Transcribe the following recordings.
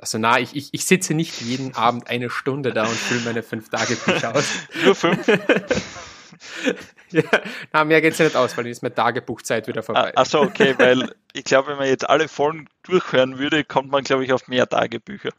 Also na, ich, ich, ich sitze nicht jeden Abend eine Stunde da und fülle meine fünf Tage Bücher aus. Nur fünf? ja, na, mehr geht es ja nicht aus, weil dann ist meine Tagebuchzeit wieder vorbei. Ah, Achso, okay, weil ich glaube, wenn man jetzt alle Folgen durchhören würde, kommt man, glaube ich, auf mehr Tagebücher.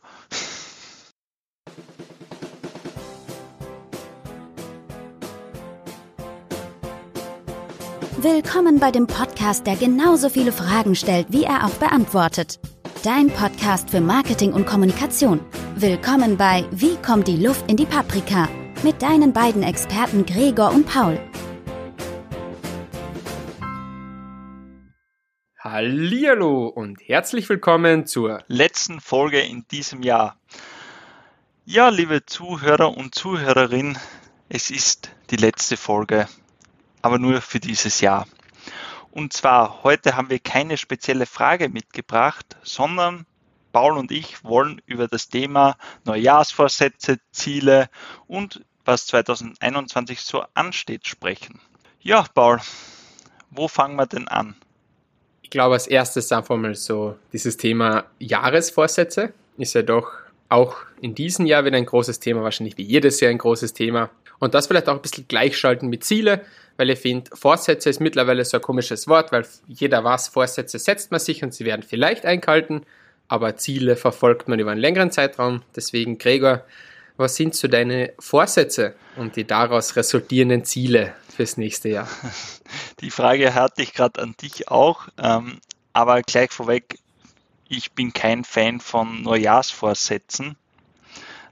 Willkommen bei dem Podcast, der genauso viele Fragen stellt, wie er auch beantwortet. Dein Podcast für Marketing und Kommunikation. Willkommen bei Wie kommt die Luft in die Paprika? Mit deinen beiden Experten Gregor und Paul. Hallihallo und herzlich willkommen zur letzten Folge in diesem Jahr. Ja, liebe Zuhörer und Zuhörerinnen, es ist die letzte Folge, aber nur für dieses Jahr. Und zwar, heute haben wir keine spezielle Frage mitgebracht, sondern Paul und ich wollen über das Thema Neujahrsvorsätze, Ziele und was 2021 so ansteht sprechen. Ja, Paul, wo fangen wir denn an? Ich glaube, als erstes einfach mal so dieses Thema Jahresvorsätze ist ja doch auch in diesem Jahr wieder ein großes Thema, wahrscheinlich wie jedes Jahr ein großes Thema. Und das vielleicht auch ein bisschen gleichschalten mit Ziele, weil ich finde, Vorsätze ist mittlerweile so ein komisches Wort, weil jeder weiß, Vorsätze setzt man sich und sie werden vielleicht eingehalten, aber Ziele verfolgt man über einen längeren Zeitraum. Deswegen, Gregor, was sind so deine Vorsätze und die daraus resultierenden Ziele fürs nächste Jahr? Die Frage hatte ich gerade an dich auch, ähm, aber gleich vorweg, ich bin kein Fan von Neujahrsvorsätzen.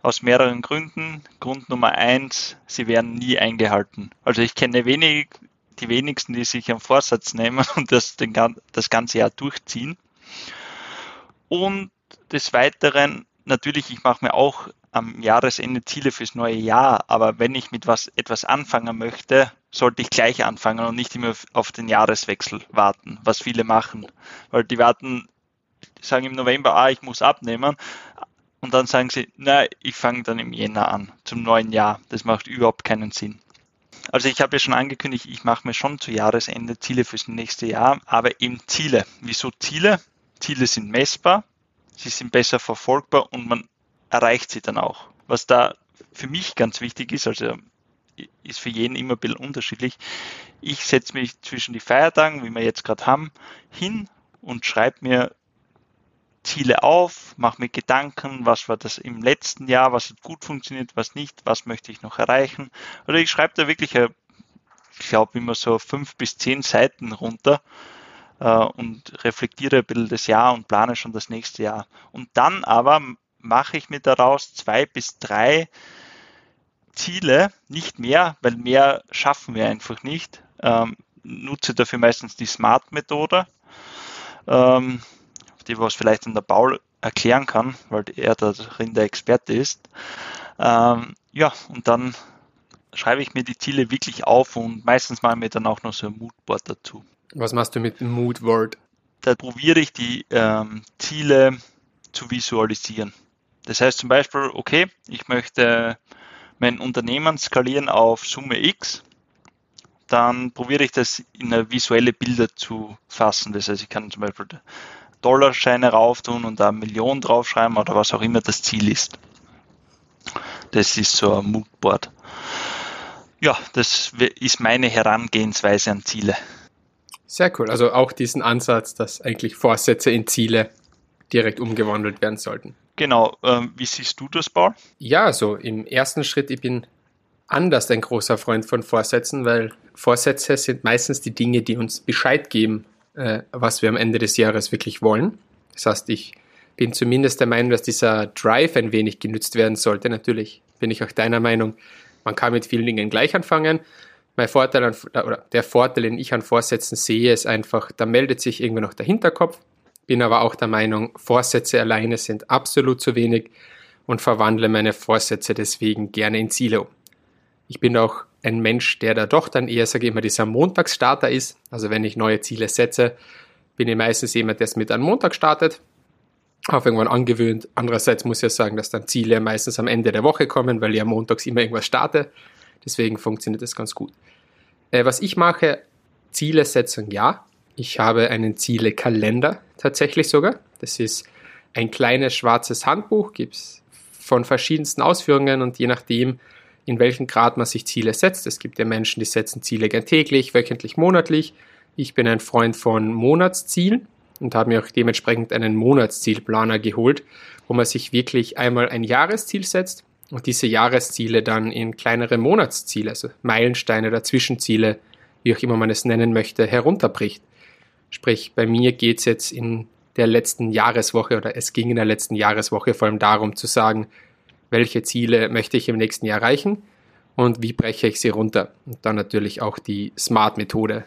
Aus mehreren Gründen. Grund Nummer eins, sie werden nie eingehalten. Also ich kenne wenig, die wenigsten, die sich einen Vorsatz nehmen und das, den, das ganze Jahr durchziehen. Und des Weiteren, natürlich, ich mache mir auch am Jahresende Ziele fürs neue Jahr, aber wenn ich mit was etwas anfangen möchte, sollte ich gleich anfangen und nicht immer auf den Jahreswechsel warten, was viele machen. Weil die warten, sagen im November, ah, ich muss abnehmen, und dann sagen sie, na, ich fange dann im Jänner an, zum neuen Jahr. Das macht überhaupt keinen Sinn. Also ich habe ja schon angekündigt, ich mache mir schon zu Jahresende Ziele fürs nächste Jahr, aber eben Ziele. Wieso Ziele? Ziele sind messbar, sie sind besser verfolgbar und man erreicht sie dann auch. Was da für mich ganz wichtig ist, also ist für jeden immer ein bisschen unterschiedlich. Ich setze mich zwischen die Feiertagen, wie wir jetzt gerade haben, hin und schreibe mir Ziele auf, mache mir Gedanken, was war das im letzten Jahr, was hat gut funktioniert, was nicht, was möchte ich noch erreichen. Oder ich schreibe da wirklich, ich glaube, immer so fünf bis zehn Seiten runter äh, und reflektiere ein bisschen das Jahr und plane schon das nächste Jahr. Und dann aber mache ich mir daraus zwei bis drei Ziele, nicht mehr, weil mehr schaffen wir einfach nicht. Ähm, nutze dafür meistens die Smart-Methode. Ähm, die was vielleicht in der Paul erklären kann, weil er darin der Experte ist. Ähm, ja, und dann schreibe ich mir die Ziele wirklich auf und meistens mache ich mir dann auch noch so ein Moodboard dazu. Was machst du mit dem Moodboard? Da probiere ich die ähm, Ziele zu visualisieren. Das heißt zum Beispiel, okay, ich möchte mein Unternehmen skalieren auf Summe X, dann probiere ich das in visuelle Bilder zu fassen. Das heißt, ich kann zum Beispiel Dollarscheine rauf tun und da Million draufschreiben oder was auch immer das Ziel ist. Das ist so ein Moodboard. Ja, das ist meine Herangehensweise an Ziele. Sehr cool. Also auch diesen Ansatz, dass eigentlich Vorsätze in Ziele direkt umgewandelt werden sollten. Genau. Ähm, wie siehst du das, Paul? Ja, also im ersten Schritt, ich bin anders ein großer Freund von Vorsätzen, weil Vorsätze sind meistens die Dinge, die uns Bescheid geben, äh, was wir am Ende des Jahres wirklich wollen. Das heißt, ich bin zumindest der Meinung, dass dieser Drive ein wenig genützt werden sollte. Natürlich bin ich auch deiner Meinung, man kann mit vielen Dingen gleich anfangen. Mein Vorteil an, oder der Vorteil, den ich an Vorsätzen sehe, ist einfach, da meldet sich irgendwie noch der Hinterkopf. Bin aber auch der Meinung, Vorsätze alleine sind absolut zu wenig und verwandle meine Vorsätze deswegen gerne in Ziele um. Ich bin auch ein Mensch, der da doch dann eher, sage ich immer, dieser Montagsstarter ist. Also wenn ich neue Ziele setze, bin ich meistens jemand, der es mit einem Montag startet. Auf irgendwann angewöhnt. Andererseits muss ich ja sagen, dass dann Ziele meistens am Ende der Woche kommen, weil ich am montags immer irgendwas starte. Deswegen funktioniert das ganz gut. Äh, was ich mache, Zielesetzung ja. Ich habe einen Zielekalender tatsächlich sogar. Das ist ein kleines schwarzes Handbuch, gibt es von verschiedensten Ausführungen und je nachdem, in welchem Grad man sich Ziele setzt. Es gibt ja Menschen, die setzen Ziele gern täglich, wöchentlich, monatlich. Ich bin ein Freund von Monatszielen und habe mir auch dementsprechend einen Monatszielplaner geholt, wo man sich wirklich einmal ein Jahresziel setzt und diese Jahresziele dann in kleinere Monatsziele, also Meilensteine oder Zwischenziele, wie auch immer man es nennen möchte, herunterbricht. Sprich, bei mir geht es jetzt in der letzten Jahreswoche oder es ging in der letzten Jahreswoche vor allem darum zu sagen, welche Ziele möchte ich im nächsten Jahr erreichen und wie breche ich sie runter. Und dann natürlich auch die SMART-Methode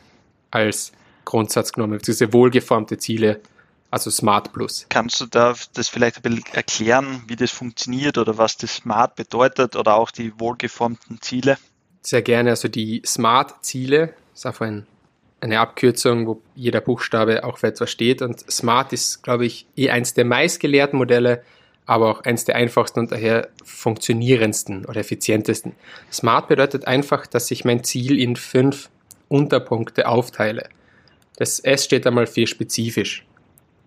als Grundsatz genommen, beziehungsweise wohlgeformte Ziele, also Smart Plus. Kannst du da das vielleicht ein bisschen erklären, wie das funktioniert oder was das Smart bedeutet oder auch die wohlgeformten Ziele? Sehr gerne. Also die Smart-Ziele ist einfach ein, eine Abkürzung, wo jeder Buchstabe auch für etwas steht. Und Smart ist, glaube ich, eh eins der meistgelehrten Modelle, aber auch eins der einfachsten und daher funktionierendsten oder effizientesten. Smart bedeutet einfach, dass ich mein Ziel in fünf Unterpunkte aufteile. Das S steht einmal für spezifisch.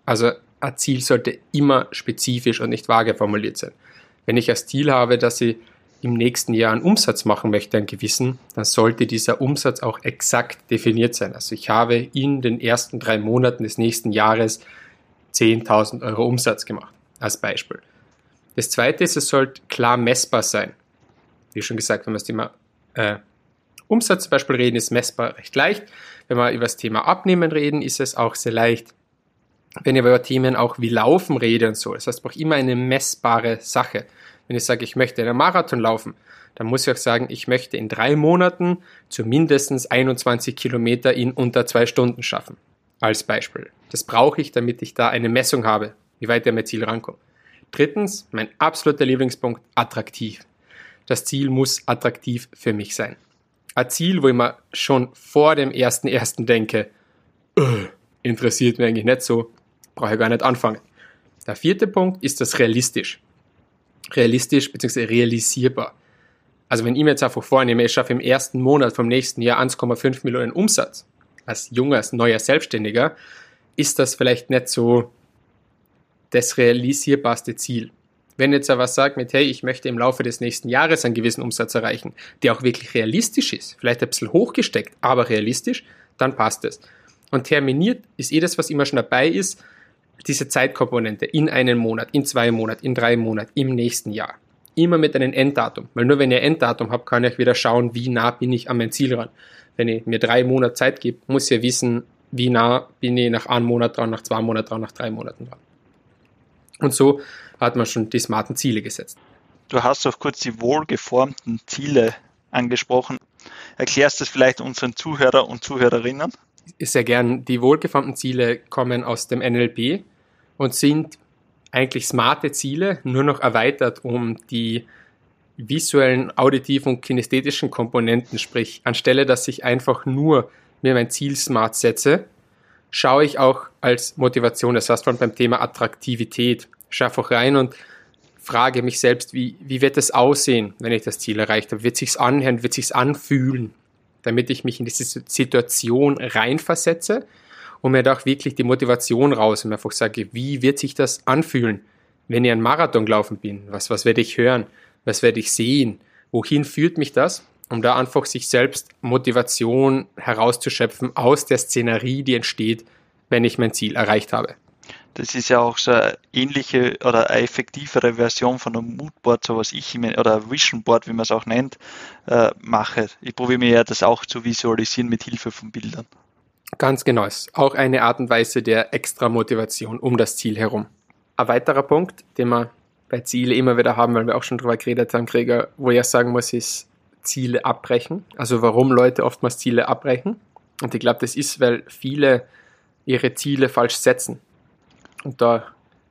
Also ein Ziel sollte immer spezifisch und nicht vage formuliert sein. Wenn ich als Ziel habe, dass ich im nächsten Jahr einen Umsatz machen möchte, einen gewissen, dann sollte dieser Umsatz auch exakt definiert sein. Also ich habe in den ersten drei Monaten des nächsten Jahres 10.000 Euro Umsatz gemacht, als Beispiel. Das zweite ist, es sollte klar messbar sein. Wie schon gesagt, wenn wir das Thema äh, Umsatz zum Beispiel reden, ist messbar recht leicht. Wenn wir über das Thema Abnehmen reden, ist es auch sehr leicht. Wenn ich über Themen auch wie Laufen rede und so, das heißt, ich brauche immer eine messbare Sache. Wenn ich sage, ich möchte einen Marathon laufen, dann muss ich auch sagen, ich möchte in drei Monaten zumindest 21 Kilometer in unter zwei Stunden schaffen. Als Beispiel. Das brauche ich, damit ich da eine Messung habe, wie weit an mein Ziel rankomme. Drittens, mein absoluter Lieblingspunkt, attraktiv. Das Ziel muss attraktiv für mich sein ein Ziel, wo ich mir schon vor dem ersten ersten denke, öh, interessiert mich eigentlich nicht so, brauche ich gar nicht anfangen. Der vierte Punkt ist das realistisch. Realistisch bzw. realisierbar. Also wenn ich mir jetzt einfach vornehme, ich schaffe im ersten Monat vom nächsten Jahr 1,5 Millionen Umsatz, als junger, als neuer Selbstständiger, ist das vielleicht nicht so das realisierbarste Ziel. Wenn jetzt aber sagt mit, hey, ich möchte im Laufe des nächsten Jahres einen gewissen Umsatz erreichen, der auch wirklich realistisch ist, vielleicht ein bisschen hochgesteckt, aber realistisch, dann passt es. Und terminiert ist eh das, was immer schon dabei ist, diese Zeitkomponente in einen Monat, in zwei Monaten, in drei Monaten, im nächsten Jahr. Immer mit einem Enddatum. Weil nur wenn ihr Enddatum habt, kann ich wieder schauen, wie nah bin ich an mein Ziel ran. Wenn ich mir drei Monate Zeit gebe, muss ich wissen, wie nah bin ich nach einem Monat dran, nach zwei Monaten dran, nach drei Monaten dran. Und so hat man schon die smarten Ziele gesetzt. Du hast auch kurz die wohlgeformten Ziele angesprochen. Erklärst du das vielleicht unseren Zuhörer und Zuhörerinnen? Sehr gern. Die wohlgeformten Ziele kommen aus dem NLP und sind eigentlich smarte Ziele, nur noch erweitert um die visuellen, auditiven und kinästhetischen Komponenten. Sprich, anstelle, dass ich einfach nur mir mein Ziel smart setze, schaue ich auch als Motivation, das heißt beim Thema Attraktivität, schaue einfach rein und frage mich selbst, wie, wie wird es aussehen, wenn ich das Ziel erreicht habe? Wird sich's anhören, wird sich's anfühlen, damit ich mich in diese Situation reinversetze und mir da auch wirklich die Motivation raus und mir einfach sage, wie wird sich das anfühlen, wenn ich einen Marathon gelaufen bin? Was, was werde ich hören? Was werde ich sehen? Wohin führt mich das? Um da einfach sich selbst Motivation herauszuschöpfen aus der Szenerie, die entsteht, wenn ich mein Ziel erreicht habe. Das ist ja auch so eine ähnliche oder eine effektivere Version von einem Moodboard, so was ich oder Vision Board, wie man es auch nennt, äh, mache. Ich probiere mir ja das auch zu visualisieren mit Hilfe von Bildern. Ganz genau, ist auch eine Art und Weise der extra Motivation um das Ziel herum. Ein weiterer Punkt, den wir bei Ziele immer wieder haben, weil wir auch schon drüber geredet haben, Krieger, wo ich sagen muss, ist Ziele abbrechen. Also warum Leute oftmals Ziele abbrechen. Und ich glaube, das ist, weil viele ihre Ziele falsch setzen. Und da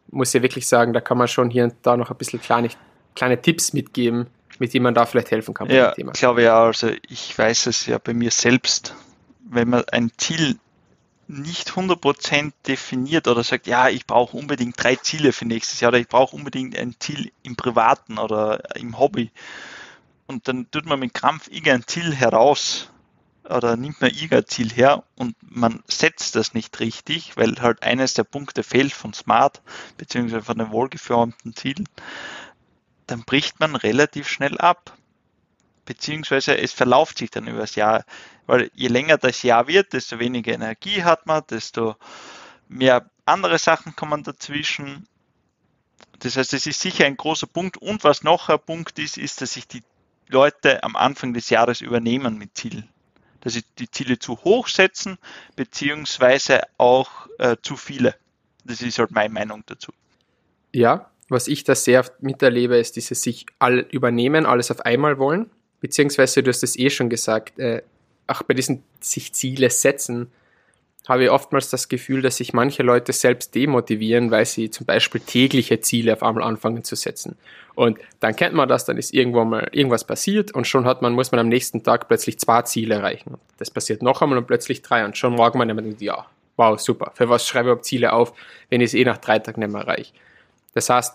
muss ich wirklich sagen, da kann man schon hier und da noch ein bisschen kleine, kleine Tipps mitgeben, mit denen man da vielleicht helfen kann. Ja, ich glaube ja, also ich weiß es ja bei mir selbst, wenn man ein Ziel nicht 100% definiert oder sagt, ja, ich brauche unbedingt drei Ziele für nächstes Jahr oder ich brauche unbedingt ein Ziel im Privaten oder im Hobby, und dann tut man mit Krampf Ziel heraus oder nimmt man Ziel her und man setzt das nicht richtig, weil halt eines der Punkte fehlt von Smart beziehungsweise von den wohlgeformten Zielen, dann bricht man relativ schnell ab. Beziehungsweise es verlauft sich dann über das Jahr, weil je länger das Jahr wird, desto weniger Energie hat man, desto mehr andere Sachen kommen dazwischen. Das heißt, es ist sicher ein großer Punkt. Und was noch ein Punkt ist, ist, dass sich die Leute am Anfang des Jahres übernehmen mit Zielen. Dass sie die Ziele zu hoch setzen, beziehungsweise auch äh, zu viele. Das ist halt meine Meinung dazu. Ja, was ich da sehr miterlebe, ist dieses sich all übernehmen, alles auf einmal wollen. Beziehungsweise, du hast es eh schon gesagt, äh, auch bei diesen sich Ziele setzen, habe ich oftmals das Gefühl, dass sich manche Leute selbst demotivieren, weil sie zum Beispiel tägliche Ziele auf einmal anfangen zu setzen. Und dann kennt man das, dann ist irgendwo mal irgendwas passiert und schon hat man, muss man am nächsten Tag plötzlich zwei Ziele erreichen. Das passiert noch einmal und plötzlich drei und schon morgen man immer denkt, ja, wow, super, für was schreibe ich überhaupt Ziele auf, wenn ich es eh nach drei Tagen nicht mehr erreiche. Das heißt,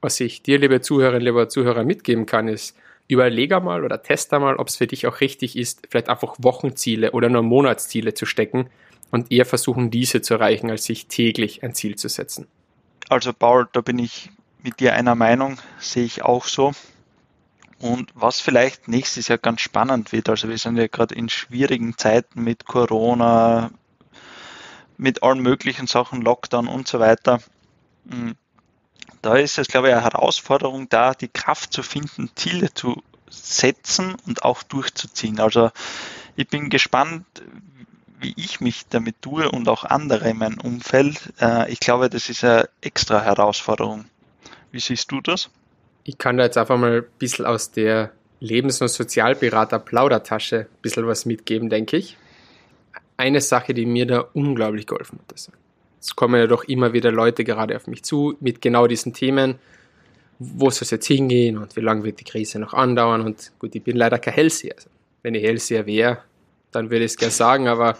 was ich dir, liebe Zuhörerinnen, lieber Zuhörer, mitgeben kann, ist, überlege mal oder teste mal, ob es für dich auch richtig ist, vielleicht einfach Wochenziele oder nur Monatsziele zu stecken und eher versuchen, diese zu erreichen, als sich täglich ein Ziel zu setzen. Also Paul, da bin ich mit dir einer Meinung, sehe ich auch so. Und was vielleicht nächstes Jahr ganz spannend wird, also wir sind ja gerade in schwierigen Zeiten mit Corona, mit allen möglichen Sachen, Lockdown und so weiter. Hm, da ist es, glaube ich, eine Herausforderung da, die Kraft zu finden, Ziele zu setzen und auch durchzuziehen. Also ich bin gespannt, wie ich mich damit tue und auch andere in meinem Umfeld. Äh, ich glaube, das ist eine extra Herausforderung. Wie siehst du das? Ich kann da jetzt einfach mal ein bisschen aus der Lebens- und Sozialberater-Plaudertasche ein bisschen was mitgeben, denke ich. Eine Sache, die mir da unglaublich geholfen hat. Also, es kommen ja doch immer wieder Leute gerade auf mich zu mit genau diesen Themen. Wo soll es jetzt hingehen und wie lange wird die Krise noch andauern? Und gut, ich bin leider kein Hellseher. Also, wenn ich Hellseher wäre, dann würde ich es gerne sagen, aber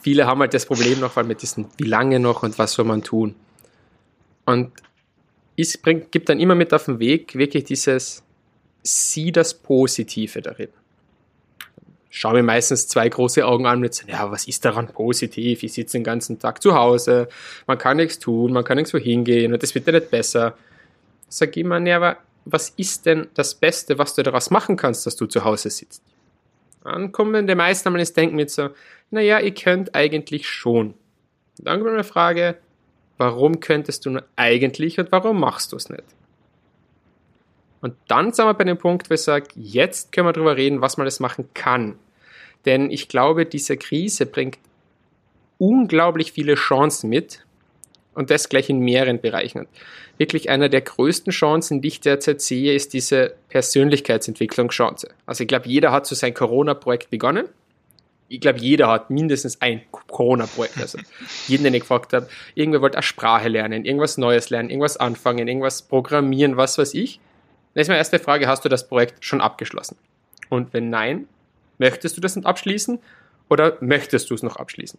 viele haben halt das Problem noch, weil mit diesen, wie lange noch und was soll man tun? Und es bringt, gibt dann immer mit auf den Weg wirklich dieses, sieh das Positive darin. Schau mir meistens zwei große Augen an und sagen, ja, was ist daran positiv? Ich sitze den ganzen Tag zu Hause, man kann nichts tun, man kann nirgendwo hingehen und das wird ja nicht besser. Sag immer, ja, aber was ist denn das Beste, was du daraus machen kannst, dass du zu Hause sitzt? Dann kommen die meisten einmal ins Denken mit so, naja, ihr könnt eigentlich schon. dann kommt eine Frage, Warum könntest du nur eigentlich und warum machst du es nicht? Und dann sind wir bei dem Punkt, wo ich sage, jetzt können wir darüber reden, was man das machen kann. Denn ich glaube, diese Krise bringt unglaublich viele Chancen mit und das gleich in mehreren Bereichen. Und wirklich einer der größten Chancen, die ich derzeit sehe, ist diese Persönlichkeitsentwicklungschance. Also ich glaube, jeder hat so sein Corona-Projekt begonnen ich glaube, jeder hat mindestens ein Corona-Projekt. Also jeden, den ich gefragt habe, irgendwer wollte eine Sprache lernen, irgendwas Neues lernen, irgendwas anfangen, irgendwas programmieren, was weiß ich. Dann ist meine erste Frage, hast du das Projekt schon abgeschlossen? Und wenn nein, möchtest du das noch abschließen oder möchtest du es noch abschließen?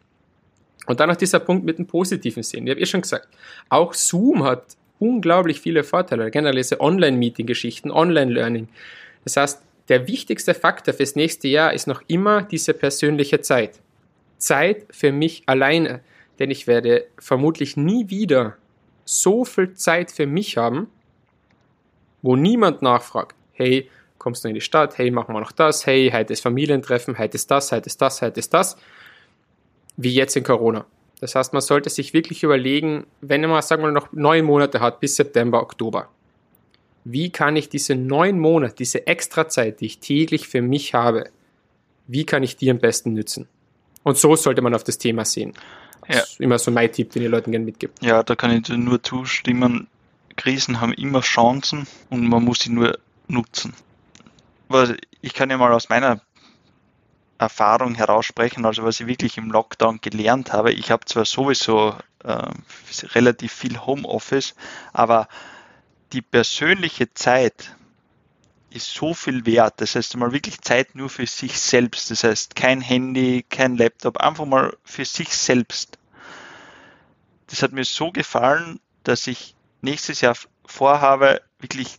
Und dann noch dieser Punkt mit dem positiven Sinn. Ich habe eh schon gesagt, auch Zoom hat unglaublich viele Vorteile. Generell diese Online-Meeting-Geschichten, Online-Learning. Das heißt, der wichtigste Faktor fürs nächste Jahr ist noch immer diese persönliche Zeit. Zeit für mich alleine, denn ich werde vermutlich nie wieder so viel Zeit für mich haben, wo niemand nachfragt, hey, kommst du in die Stadt, hey, machen wir noch das, hey, heute ist Familientreffen, heute ist das, heute ist das, heute ist das, wie jetzt in Corona. Das heißt, man sollte sich wirklich überlegen, wenn man, sagen wir, noch neun Monate hat bis September, Oktober, wie kann ich diese neun Monate, diese extra Zeit, die ich täglich für mich habe, wie kann ich die am besten nützen? Und so sollte man auf das Thema sehen. Das ja. ist immer so mein Tipp, den ich Leuten gerne mitgebe. Ja, da kann ich nur zustimmen. Krisen haben immer Chancen und man muss sie nur nutzen. Ich kann ja mal aus meiner Erfahrung heraussprechen, also was ich wirklich im Lockdown gelernt habe. Ich habe zwar sowieso äh, relativ viel Homeoffice, aber die persönliche Zeit ist so viel wert. Das heißt mal wirklich Zeit nur für sich selbst. Das heißt kein Handy, kein Laptop, einfach mal für sich selbst. Das hat mir so gefallen, dass ich nächstes Jahr vorhabe, wirklich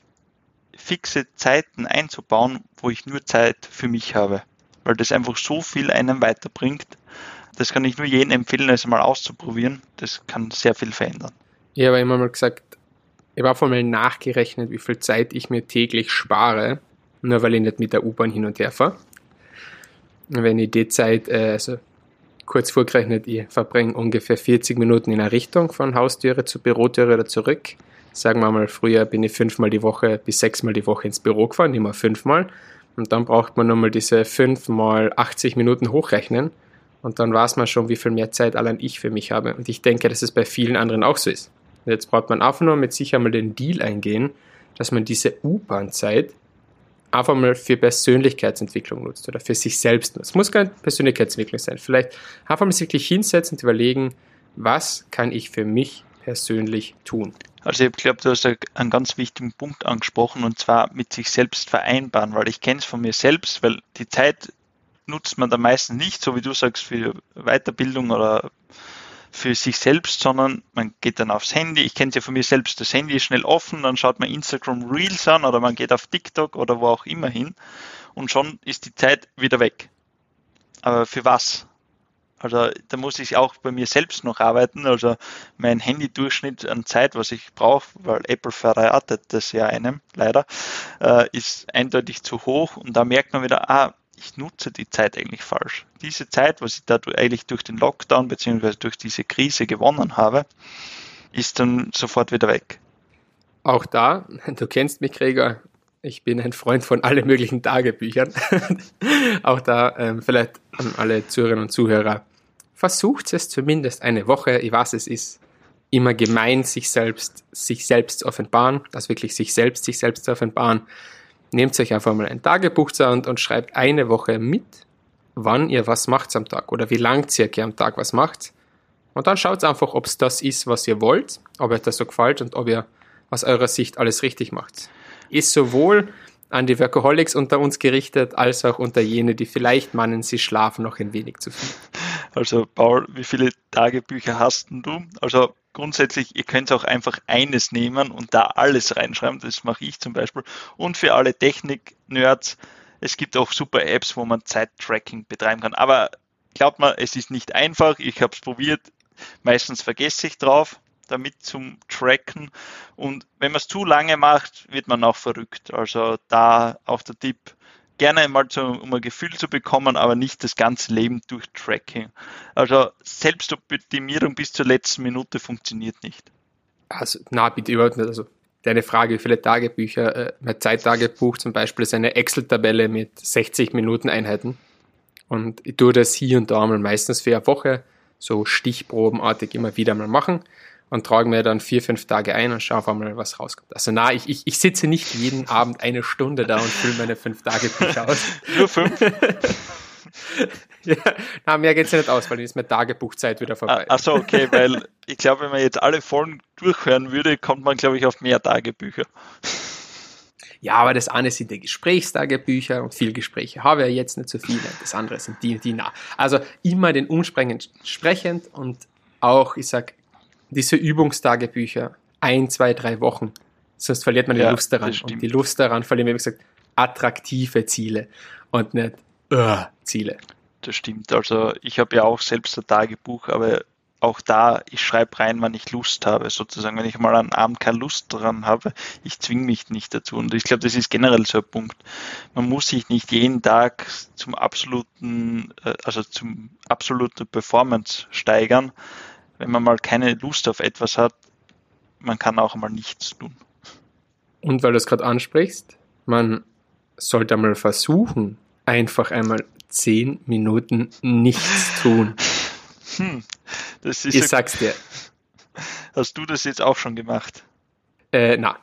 fixe Zeiten einzubauen, wo ich nur Zeit für mich habe. Weil das einfach so viel einem weiterbringt. Das kann ich nur jedem empfehlen, es mal auszuprobieren. Das kann sehr viel verändern. Ich habe immer mal gesagt, ich habe einfach mal nachgerechnet, wie viel Zeit ich mir täglich spare, nur weil ich nicht mit der U-Bahn hin und her fahre. Wenn ich die Zeit, äh, also kurz vorgerechnet, ich verbringe ungefähr 40 Minuten in einer Richtung von Haustüre zu Bürotüre oder zurück. Sagen wir mal, früher bin ich fünfmal die Woche bis sechsmal die Woche ins Büro gefahren, immer fünfmal. Und dann braucht man nochmal diese fünfmal 80 Minuten hochrechnen. Und dann weiß man schon, wie viel mehr Zeit allein ich für mich habe. Und ich denke, dass es bei vielen anderen auch so ist. Und jetzt braucht man einfach nur mit sich einmal den Deal eingehen, dass man diese U-Bahn-Zeit einfach mal für Persönlichkeitsentwicklung nutzt oder für sich selbst nutzt. Es muss keine Persönlichkeitsentwicklung sein. Vielleicht einfach mal sich wirklich hinsetzen und überlegen, was kann ich für mich persönlich tun. Also ich glaube, du hast einen ganz wichtigen Punkt angesprochen und zwar mit sich selbst vereinbaren, weil ich kenne es von mir selbst, weil die Zeit nutzt man da meistens nicht, so wie du sagst, für Weiterbildung oder für sich selbst, sondern man geht dann aufs Handy. Ich kenne es ja von mir selbst, das Handy ist schnell offen, dann schaut man Instagram Reels an oder man geht auf TikTok oder wo auch immer hin und schon ist die Zeit wieder weg. Aber für was? Also da muss ich auch bei mir selbst noch arbeiten. Also mein Handy-Durchschnitt an Zeit, was ich brauche, weil Apple verratet das ja einem leider, äh, ist eindeutig zu hoch. Und da merkt man wieder, ah, ich nutze die Zeit eigentlich falsch. Diese Zeit, was ich da eigentlich durch den Lockdown bzw. durch diese Krise gewonnen habe, ist dann sofort wieder weg. Auch da, du kennst mich, Gregor, ich bin ein Freund von allen möglichen Tagebüchern. Auch da ähm, vielleicht an alle Zuhörerinnen und Zuhörer. Versucht es zumindest eine Woche, ich weiß, es ist immer gemein, sich selbst, sich selbst zu offenbaren, also wirklich sich selbst, sich selbst zu offenbaren nehmt euch einfach mal ein Tagebuch zur Hand und schreibt eine Woche mit, wann ihr was macht am Tag oder wie lang circa am Tag was macht. Und dann schaut einfach, ob es das ist, was ihr wollt, ob euch das so gefällt und ob ihr aus eurer Sicht alles richtig macht. Ist sowohl an die Workaholics unter uns gerichtet, als auch unter jene, die vielleicht meinen, sie schlafen noch ein wenig zu viel. Also Paul, wie viele Tagebücher hast du? Also grundsätzlich, ihr könnt auch einfach eines nehmen und da alles reinschreiben. Das mache ich zum Beispiel. Und für alle Technik-Nerds, es gibt auch super Apps, wo man Zeit-Tracking betreiben kann. Aber glaubt mal, es ist nicht einfach. Ich habe es probiert. Meistens vergesse ich drauf damit zum Tracken. Und wenn man es zu lange macht, wird man auch verrückt. Also da auch der Tipp, gerne mal zu, um ein Gefühl zu bekommen, aber nicht das ganze Leben durch Tracking. Also Selbstoptimierung bis zur letzten Minute funktioniert nicht. Also, na, bitte überhaupt nicht. Also, deine Frage, wie viele Tagebücher, äh, mein Zeittagebuch zum Beispiel ist eine Excel-Tabelle mit 60 Minuten Einheiten. Und ich tue das hier und da mal meistens für eine Woche so stichprobenartig immer wieder mal machen und trage mir dann vier, fünf Tage ein und schaue mal, was rauskommt. Also na, ich, ich, ich sitze nicht jeden Abend eine Stunde da und fülle meine fünf Tage Bücher aus. Nur fünf? ja, na, mehr geht's ja nicht aus, weil dann ist meine Tagebuchzeit wieder vorbei. Ah, Achso, okay, weil ich glaube, wenn man jetzt alle Folgen durchhören würde, kommt man, glaube ich, auf mehr Tagebücher. Ja, aber das eine sind die Gesprächstagebücher und viel Gespräche habe ich jetzt nicht so viele. Das andere sind die und die nah. Also immer den Umsprengend sprechend und auch, ich sag, diese Übungstagebücher ein, zwei, drei Wochen. Sonst verliert man die ja, Lust daran. Und die Lust daran verlieren wir, wie gesagt, attraktive Ziele und nicht uh, Ziele. Das stimmt. Also ich habe ja auch selbst ein Tagebuch, aber auch da, ich schreibe rein, wann ich Lust habe, sozusagen. Wenn ich mal einen Abend keine Lust dran habe, ich zwinge mich nicht dazu. Und ich glaube, das ist generell so ein Punkt. Man muss sich nicht jeden Tag zum absoluten, äh, also zum absoluten Performance steigern, wenn man mal keine Lust auf etwas hat, man kann auch mal nichts tun. Und weil du es gerade ansprichst, man sollte einmal versuchen, einfach einmal zehn Minuten nichts tun. Hm, das ist ich sag's dir. Hast du das jetzt auch schon gemacht? Äh, na,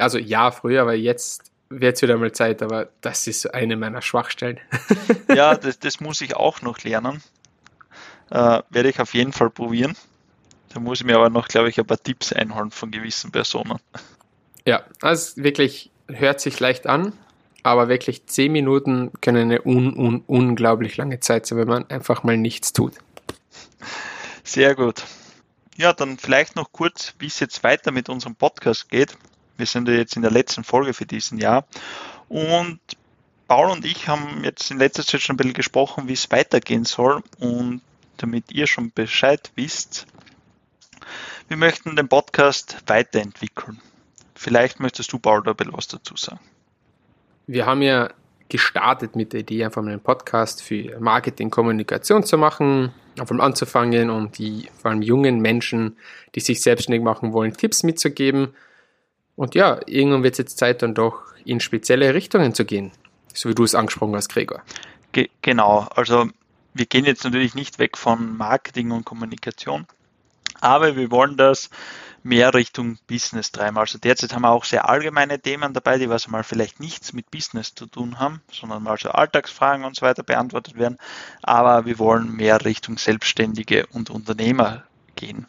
also ja, früher, aber jetzt wird es wieder mal Zeit, aber das ist eine meiner Schwachstellen. ja, das, das muss ich auch noch lernen. Äh, werde ich auf jeden Fall probieren. Da muss ich mir aber noch, glaube ich, ein paar Tipps einholen von gewissen Personen. Ja, also wirklich hört sich leicht an, aber wirklich zehn Minuten können eine un, un, unglaublich lange Zeit sein, wenn man einfach mal nichts tut. Sehr gut. Ja, dann vielleicht noch kurz, wie es jetzt weiter mit unserem Podcast geht. Wir sind ja jetzt in der letzten Folge für diesen Jahr und Paul und ich haben jetzt in letzter Zeit schon ein bisschen gesprochen, wie es weitergehen soll und damit ihr schon Bescheid wisst, wir möchten den Podcast weiterentwickeln. Vielleicht möchtest du, Paul, da was dazu sagen. Wir haben ja gestartet mit der Idee, einfach mal einen Podcast für Marketing, Kommunikation zu machen, einfach mal anzufangen und die vor allem jungen Menschen, die sich selbstständig machen wollen, Tipps mitzugeben. Und ja, irgendwann wird es jetzt Zeit, dann doch in spezielle Richtungen zu gehen, so wie du es angesprochen hast, Gregor. Ge genau, also wir gehen jetzt natürlich nicht weg von Marketing und Kommunikation, aber wir wollen das mehr Richtung Business treiben. Also derzeit haben wir auch sehr allgemeine Themen dabei, die was mal vielleicht nichts mit Business zu tun haben, sondern mal so Alltagsfragen und so weiter beantwortet werden. Aber wir wollen mehr Richtung Selbstständige und Unternehmer gehen.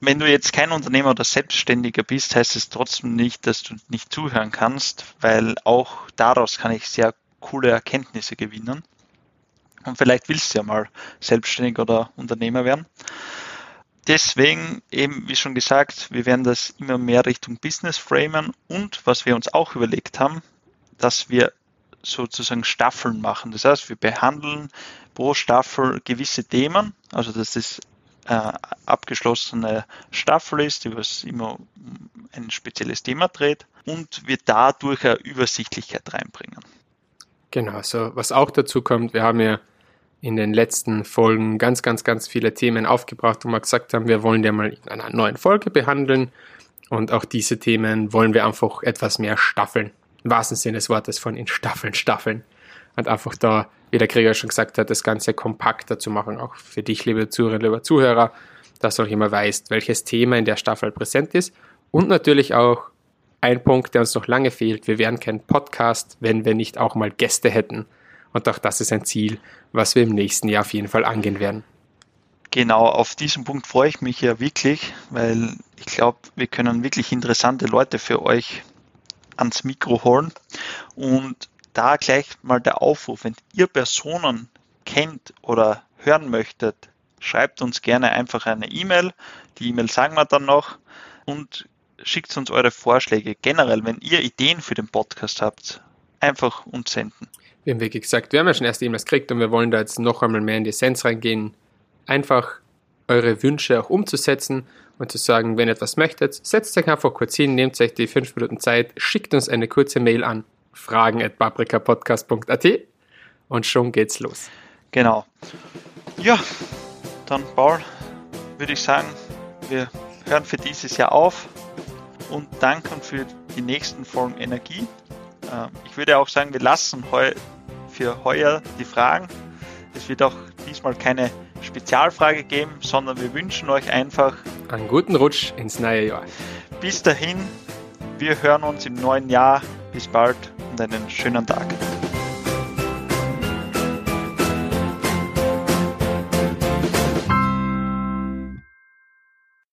Wenn du jetzt kein Unternehmer oder Selbstständiger bist, heißt es trotzdem nicht, dass du nicht zuhören kannst, weil auch daraus kann ich sehr coole Erkenntnisse gewinnen. Und vielleicht willst du ja mal selbstständig oder Unternehmer werden deswegen eben, wie schon gesagt, wir werden das immer mehr Richtung Business framen und was wir uns auch überlegt haben, dass wir sozusagen Staffeln machen. Das heißt, wir behandeln pro Staffel gewisse Themen, also dass es äh, abgeschlossene Staffel ist, die was immer ein spezielles Thema dreht und wir dadurch eine Übersichtlichkeit reinbringen. Genau, so was auch dazu kommt, wir haben ja in den letzten Folgen ganz, ganz, ganz viele Themen aufgebracht, wo wir gesagt haben, wir wollen die mal in einer neuen Folge behandeln. Und auch diese Themen wollen wir einfach etwas mehr staffeln. Im wahrsten Sinne des Wortes von in Staffeln, Staffeln. Und einfach da, wie der Krieger schon gesagt hat, das Ganze kompakter zu machen, auch für dich, liebe Zuhörerinnen, liebe Zuhörer, dass du auch immer weißt, welches Thema in der Staffel präsent ist. Und natürlich auch ein Punkt, der uns noch lange fehlt. Wir wären kein Podcast, wenn wir nicht auch mal Gäste hätten. Und auch das ist ein Ziel, was wir im nächsten Jahr auf jeden Fall angehen werden. Genau, auf diesen Punkt freue ich mich ja wirklich, weil ich glaube, wir können wirklich interessante Leute für euch ans Mikro holen. Und da gleich mal der Aufruf, wenn ihr Personen kennt oder hören möchtet, schreibt uns gerne einfach eine E-Mail. Die E-Mail sagen wir dann noch und schickt uns eure Vorschläge. Generell, wenn ihr Ideen für den Podcast habt, einfach uns senden wir haben gesagt, wir haben ja schon erst E-Mails gekriegt und wir wollen da jetzt noch einmal mehr in die Essenz reingehen. Einfach eure Wünsche auch umzusetzen und zu sagen, wenn ihr etwas möchtet, setzt euch einfach kurz hin, nehmt euch die fünf Minuten Zeit, schickt uns eine kurze Mail an fragen at paprikapodcast.at und schon geht's los. Genau. Ja, dann Paul, würde ich sagen, wir hören für dieses Jahr auf und danken für die nächsten Folgen Energie. Ähm, ich würde auch sagen, wir lassen heu für heuer die Fragen. Es wird auch diesmal keine Spezialfrage geben, sondern wir wünschen euch einfach einen guten Rutsch ins neue Jahr. Bis dahin, wir hören uns im neuen Jahr. Bis bald und einen schönen Tag.